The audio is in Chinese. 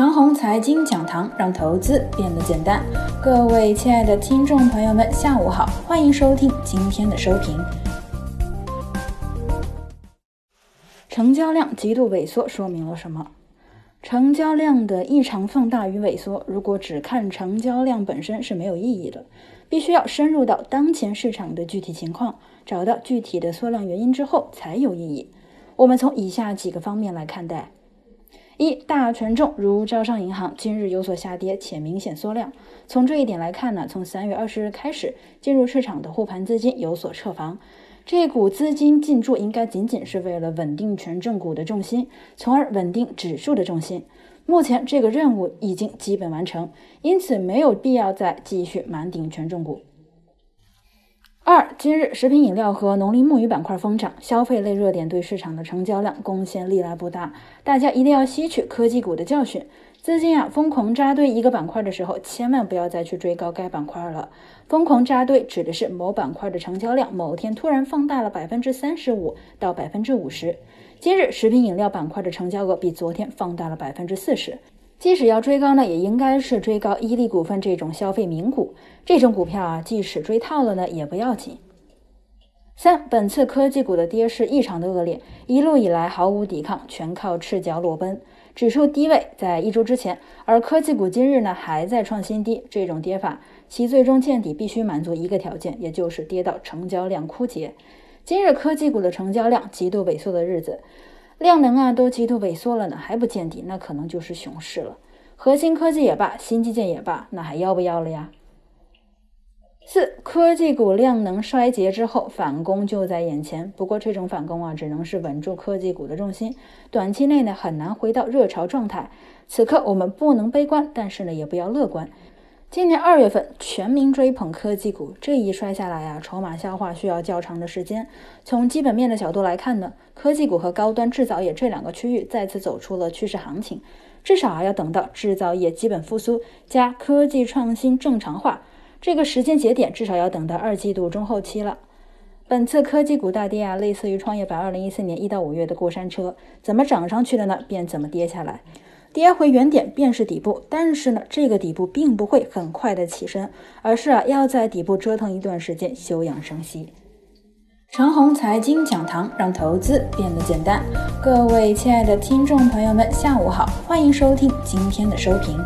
长虹财经讲堂，让投资变得简单。各位亲爱的听众朋友们，下午好，欢迎收听今天的收评。成交量极度萎缩说明了什么？成交量的异常放大与萎缩，如果只看成交量本身是没有意义的，必须要深入到当前市场的具体情况，找到具体的缩量原因之后才有意义。我们从以下几个方面来看待。一大权重如招商银行今日有所下跌且明显缩量。从这一点来看呢，从三月二十日开始进入市场的护盘资金有所撤防，这股资金进驻应该仅仅是为了稳定权重股的重心，从而稳定指数的重心。目前这个任务已经基本完成，因此没有必要再继续满顶权重股。二，今日食品饮料和农林牧渔板块疯涨，消费类热点对市场的成交量贡献历来不大。大家一定要吸取科技股的教训，资金啊疯狂扎堆一个板块的时候，千万不要再去追高该板块了。疯狂扎堆指的是某板块的成交量某天突然放大了百分之三十五到百分之五十。今日食品饮料板块的成交额比昨天放大了百分之四十。即使要追高呢，也应该是追高伊利股份这种消费名股，这种股票啊，即使追套了呢，也不要紧。三，本次科技股的跌势异常的恶劣，一路以来毫无抵抗，全靠赤脚裸奔，指数低位在一周之前，而科技股今日呢还在创新低，这种跌法，其最终见底必须满足一个条件，也就是跌到成交量枯竭。今日科技股的成交量极度萎缩的日子。量能啊都极度萎缩了呢，还不见底，那可能就是熊市了。核心科技也罢，新基建也罢，那还要不要了呀？四科技股量能衰竭之后，反攻就在眼前。不过这种反攻啊，只能是稳住科技股的重心，短期内呢很难回到热潮状态。此刻我们不能悲观，但是呢也不要乐观。今年二月份全民追捧科技股，这一摔下来啊，筹码消化需要较长的时间。从基本面的角度来看呢，科技股和高端制造业这两个区域再次走出了趋势行情，至少啊要等到制造业基本复苏加科技创新正常化这个时间节点，至少要等到二季度中后期了。本次科技股大跌啊，类似于创业板二零一四年一到五月的过山车，怎么涨上去的呢，便怎么跌下来。跌回原点便是底部，但是呢，这个底部并不会很快的起身，而是啊要在底部折腾一段时间休养生息。长虹财经讲堂让投资变得简单。各位亲爱的听众朋友们，下午好，欢迎收听今天的收评。